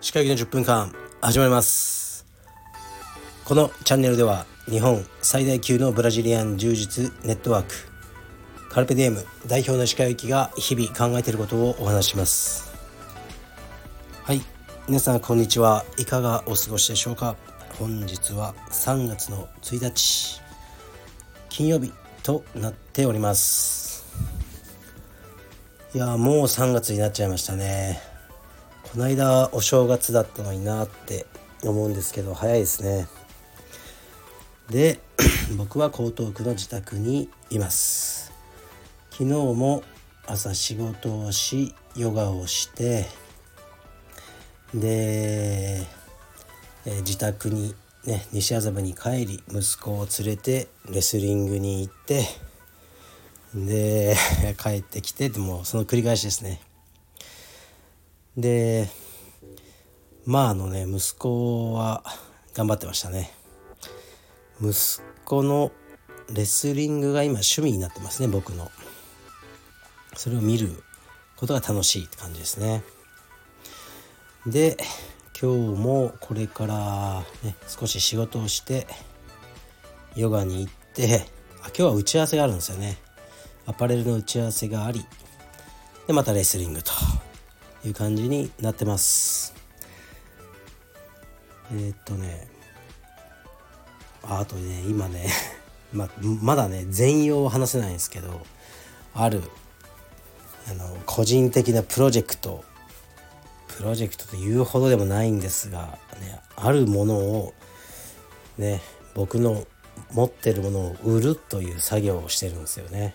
歯科医の10分間始まります。このチャンネルでは日本最大級のブラジリアン柔術ネットワークカルペディエム代表の歯科医が日々考えていることをお話します。はい皆さんこんにちは。いかがお過ごしでしょうか。本日は3月の1日金曜日となっております。いやもう3月になっちゃいましたね。この間お正月だったのになって思うんですけど早いですね。で 僕は江東区の自宅にいます。昨日も朝仕事をしヨガをしてで、え、自宅にね西麻布に帰り息子を連れてレスリングに行ってで 帰ってきてでもその繰り返しですね。でまああのね息子は頑張ってましたね。息子のレスリングが今趣味になってますね僕の。それを見ることが楽しいって感じですね。で今日もこれからね少し仕事をしてヨガに行ってあ今日は打ち合わせがあるんですよね。アパレルの打ち合わせがありでまたレスリングという感じになってますえー、っとねあとね今ね ままだね全容を話せないんですけどあるあの個人的なプロジェクトプロジェクトというほどでもないんですが、ね、あるものをね僕の持ってるものを売るという作業をしてるんですよね。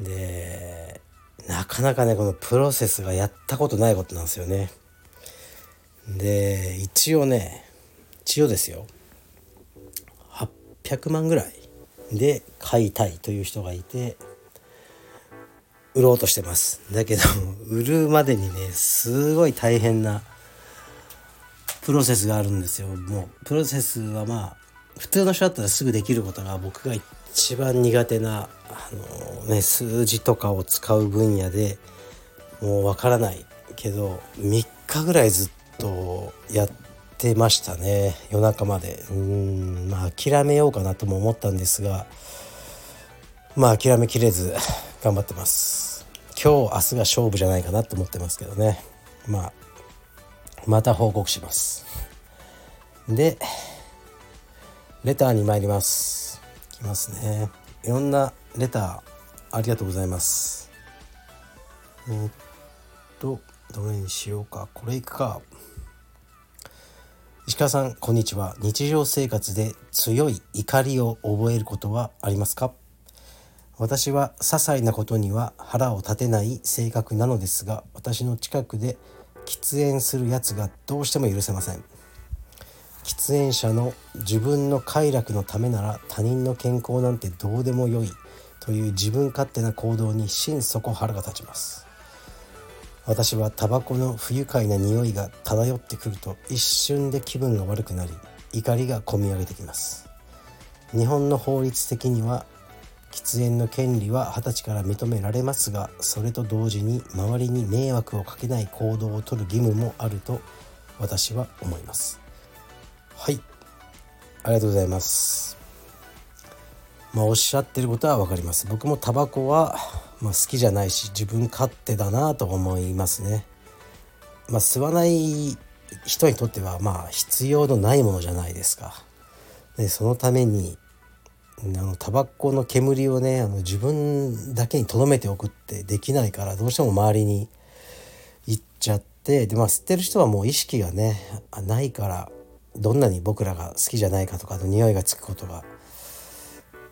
でなかなかねこのプロセスがやったことないことなんですよね。で一応ね一応ですよ。800万ぐらいで買いたいという人がいて売ろうとしてます。だけど売るまでにねすごい大変なプロセスがあるんですよ。もうプロセスはまあ普通の人だったらすぐできることが僕が一番苦手なあの、ね、数字とかを使う分野でもうわからないけど3日ぐらいずっとやってましたね。夜中まで。うんまあ諦めようかなとも思ったんですがまあ諦めきれず頑張ってます。今日明日が勝負じゃないかなと思ってますけどね。まあまた報告します。でレターに参ります。きますね。いろんなレターありがとうございます。えー、っとどれにしようか。これいくか。石川さんこんにちは。日常生活で強い怒りを覚えることはありますか？私は些細なことには腹を立てない性格なのですが私の近くで喫煙するやつがどうしても許せません。喫煙者の自分の快楽のためなら他人の健康なんてどうでもよいという自分勝手な行動に心底腹が立ちます。私はタバコの不愉快な匂いが漂ってくると一瞬で気分が悪くなり怒りがこみ上げてきます。日本の法律的には喫煙の権利は20歳から認められますがそれと同時に周りに迷惑をかけない行動をとる義務もあると私は思います。はい。ありがとうございます。まあおっしゃってることは分かります。僕もタバコは、まあ、好きじゃないし自分勝手だなと思いますね。まあ吸わない人にとってはまあ必要のないものじゃないですか。でそのためにあのタバコの煙をねあの自分だけに留めておくってできないからどうしても周りに行っちゃってでまあ吸ってる人はもう意識がねないからどんなに僕らが好きじゃないかとかの匂いがつくことが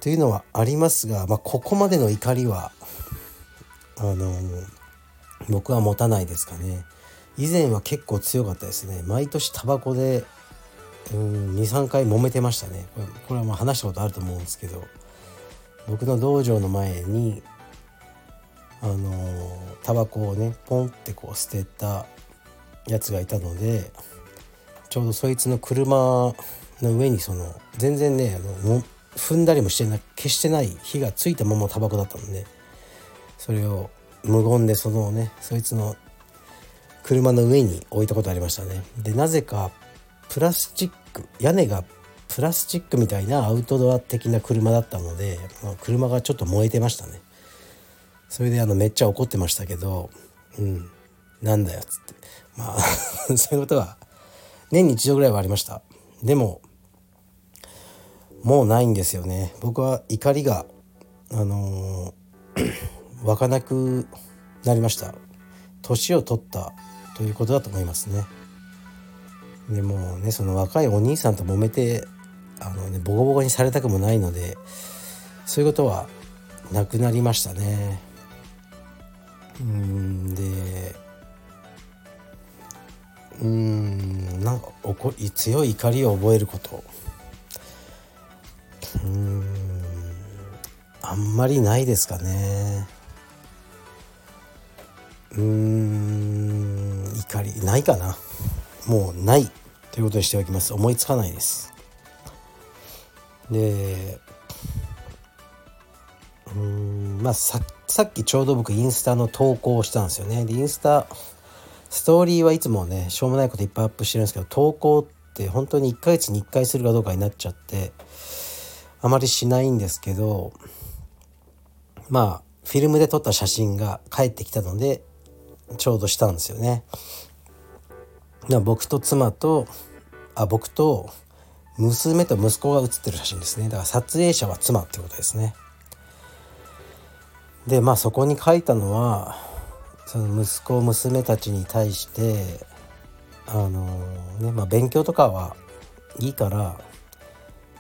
というのはありますが、まあ、ここまでの怒りはあの僕は持たないですかね。以前は結構強かったですね。毎年タバコで23回揉めてましたね。これこれはまあ話したことあると思うんですけど僕の道場の前にあのタバコをねポンってこう捨てたやつがいたのでちょうどそいつの車の上にその全然ねあの踏んだりもしてな消してない火がついたままタバコだったのでそれを無言でそのねそいつの車の上に置いたことありましたね。でなぜかプラスチック屋根がプラスチックみたいなアウトドア的な車だったのでま車がちょっと燃えてましたね。それであのめっちゃ怒ってましたけどうんなんだよっつって。まあ そういうことは年に一度ぐらいはありました。でももうないんですよね。僕は怒りがあのー、湧かなくなりました。年を取ったということだと思いますね。でもねその若いお兄さんと揉めてあの、ね、ボコボコにされたくもないのでそういうことはなくなりましたね。うんでうんなんか怒り強い怒りを覚えること。うんあんまりないですかね。うん怒りないかな。もうないということにしておきます。思いつかないです。でうんまあささっきちょうど僕インスタの投稿をしたんですよね。でインスタストーリーはいつもねしょうもないこといっぱいアップしてるんですけど投稿って本当に1ヶ月に1回するかどうかになっちゃってあまりしないんですけどまあフィルムで撮った写真が返ってきたのでちょうどしたんですよね。僕と妻とあ僕と娘と息子が写ってる写真ですねだから撮影者は妻ってことですね。でまあそこに書いたのはその息子娘たちに対してあのねまあ勉強とかはいいから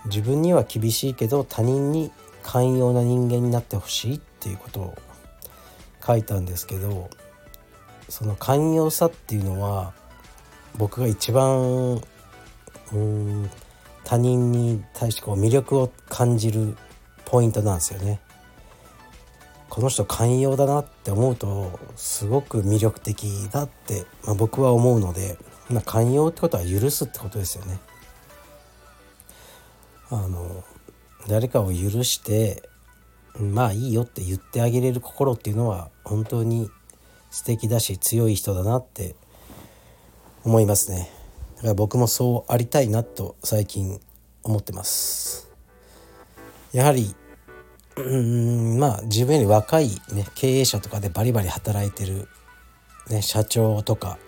自分には厳しいけど他人に寛容な人間になってほしいっていうことを書いたんですけどその寛容さっていうのは僕が一番うん他人に対してこう魅力を感じるポイントなんですよね。この人寛容だなって思うとすごく魅力的だって、まあ、僕は思うので、まあ、寛容ってことは許すってことですよね。あの誰かを許してまあいいよって言ってあげれる心っていうのは本当に素敵だし強い人だなって思いますねだから僕もそうありたいなと最近思ってますやはりうんまあ自分より若い、ね、経営者とかでバリバリ働いてる、ね、社長とか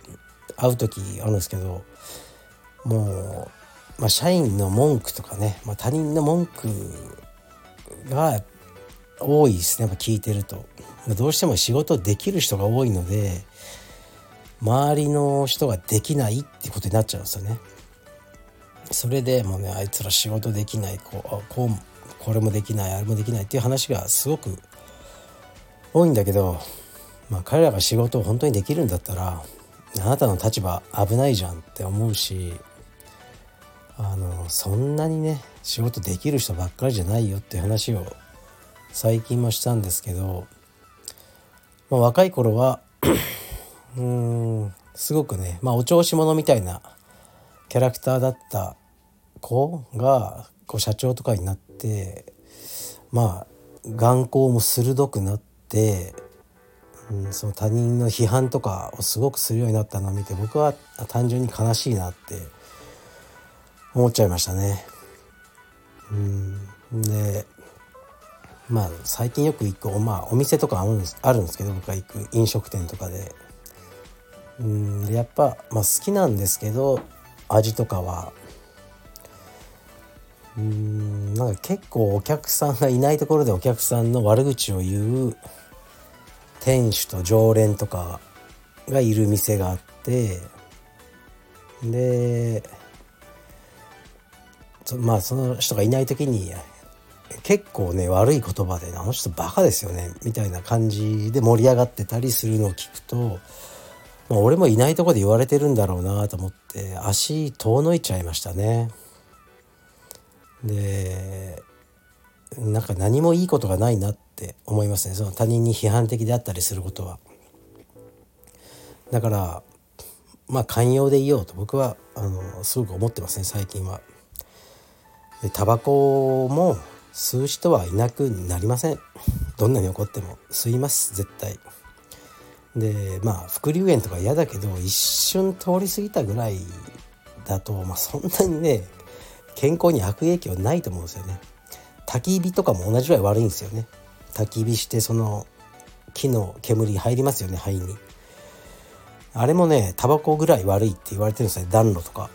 会う時あるんですけどもう、まあ、社員の文句とかね、まあ、他人の文句が多いですね聞いてると。どうしても仕事できる人が多いので周りの人ができないってことになっちゃうんですよね。それでもうねあいつら仕事できないこうこうこれもできないあれもできないっていう話がすごく多いんだけど、まあ、彼らが仕事を本当にできるんだったらあなたの立場危ないじゃんって思うしあのそんなにね仕事できる人ばっかりじゃないよって話を最近もしたんですけど、まあ、若い頃は うーんすごくね、まあ、お調子者みたいなキャラクターだった子がこう社長とかになってまあ眼光も鋭くなって、うん、その他人の批判とかをすごくするようになったのを見て僕は単純に悲しいなって思っちゃいましたね。うん、でまあ最近よく行く、まあ、お店とかあるんですあるんですけど僕が行く飲食店とかで。うんやっぱ、まあ、好きなんですけど味とかはうんなんか結構お客さんがいないところでお客さんの悪口を言う店主と常連とかがいる店があってでまあその人がいない時に結構ね悪い言葉で「あの人バカですよね」みたいな感じで盛り上がってたりするのを聞くと、まあ、俺もいないとこで言われてるんだろうなと思って足遠のいちゃいましたね。でなんか何もいいことがないなって思いますねその他人に批判的であったりすることは。だからまあ寛容でいようと僕はあのすごく思ってますね最近は。でタバコも吸う人はいなくなりませんどんなに怒っても吸います絶対でまあ副流炎とか嫌だけど一瞬通り過ぎたぐらいだと、まあ、そんなにね健康に悪影響ないと思うんですよね。焚き火とかも同じぐらい悪いんですよね。焚き火してその木の煙入りますよね肺に。あれもねタバコぐらい悪いって言われてるんですよ暖炉とか。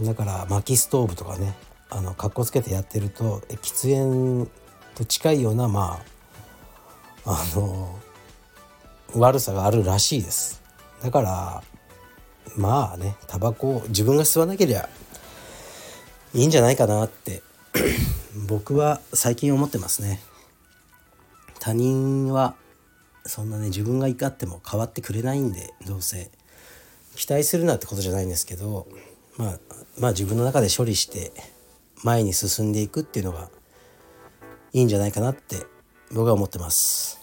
だから薪ストーブとかねあのかっこつけてやってると喫煙と近いようなまああの悪さがあるらしいです。だからまあねタバコを自分が吸わなければいいんじゃないかなって 僕は最近思ってますね。他人はそんなね自分が怒っても変わってくれないんでどうせ。期待するなってことじゃないんですけどまあまあ自分の中で処理して前に進んでいくっていうのがいいんじゃないかなって僕は思ってます。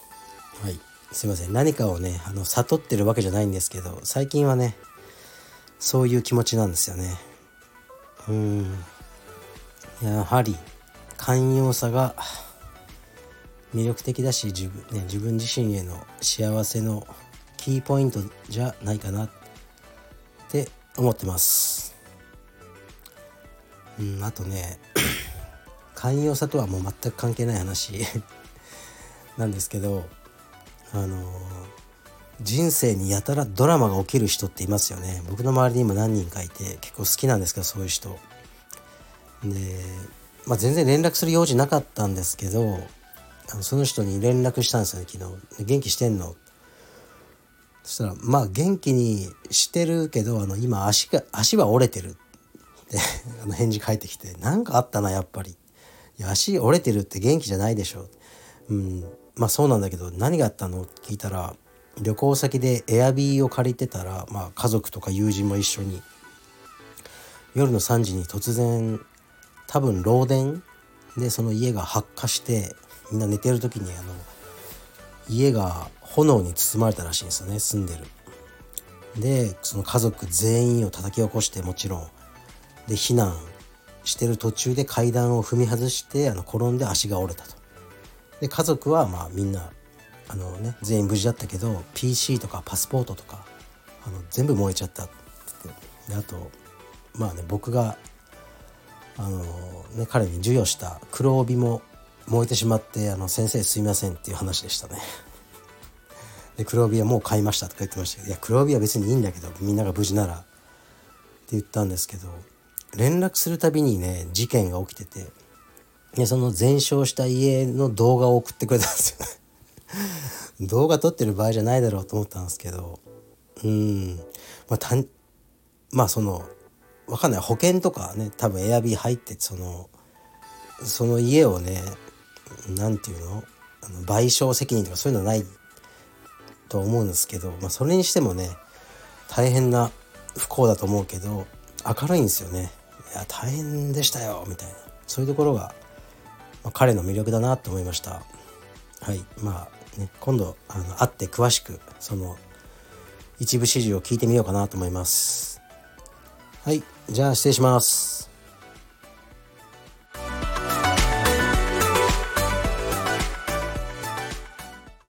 はい。すいません。何かをねあの悟ってるわけじゃないんですけど最近はねそういう気持ちなんですよね。うん。やはり寛容さが魅力的だし自分,、ね、自分自身への幸せのキーポイントじゃないかなって思ってます。うんあとね 寛容さとはもう全く関係ない話 なんですけどあの人生にやたらドラマが起きる人っていますよね。僕の周りにも何人かいて結構好きなんですけどそういう人。で、まあ、全然連絡する用事なかったんですけどその人に連絡したんですよね昨日。元気してんの？そしたらまあ元気にしてるけどあの今足が足は折れてる。って あの返事返ってきて何かあったなやっぱり。いや足折れてるって元気じゃないでしょ。うんまあそうなんだけど何があったの？って聞いたら旅行先でエアビーを借りてたら、まあ、家族とか友人も一緒に夜の3時に突然多分漏電でその家が発火してみんな寝てる時にあの家が炎に包まれたらしいんですよね住んでる。でその家族全員を叩き起こしてもちろんで避難してる途中で階段を踏み外してあの転んで足が折れたと。で家族はまあみんなあの、ね、全員無事だったけど PC とかパスポートとかあの全部燃えちゃったってであとまあね僕があの、ね、彼に授与した黒帯も燃えてしまってあの先生すいませんっていう話でしたね。で黒帯はもう買いましたとか言ってましたけどいや黒帯は別にいいんだけどみんなが無事ならって言ったんですけど連絡するたびにね事件が起きててでその全焼した家の動画を送ってくれたんですよね 動画撮ってる場合じゃないだろうと思ったんですけどうんまあたまあそのわかんない。保険とかね多分エアビー入ってそのその家をね何て言うの？あの賠償責任とかそういうのはないと思うんですけど、まあ、それにしてもね大変な不幸だと思うけど明るいんですよね。いや大変でしたよみたいな。そういうところが、まあ、彼の魅力だなと思いました。はい。まあね今度あの会って詳しくその一部始終を聞いてみようかなと思います。はい。じゃあ失礼します。